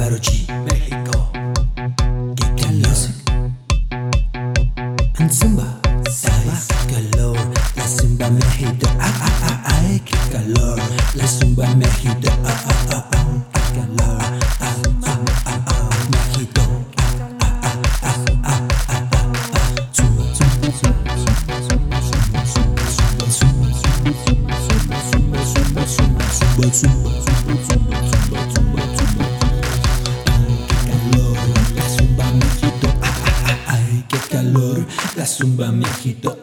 Álvaro G. México. Kika Music. And Zumba. Saba. Calor. La Zumba México. Ah, ah, ah, ay, qué calor. La Zumba México. la zumba me agitó.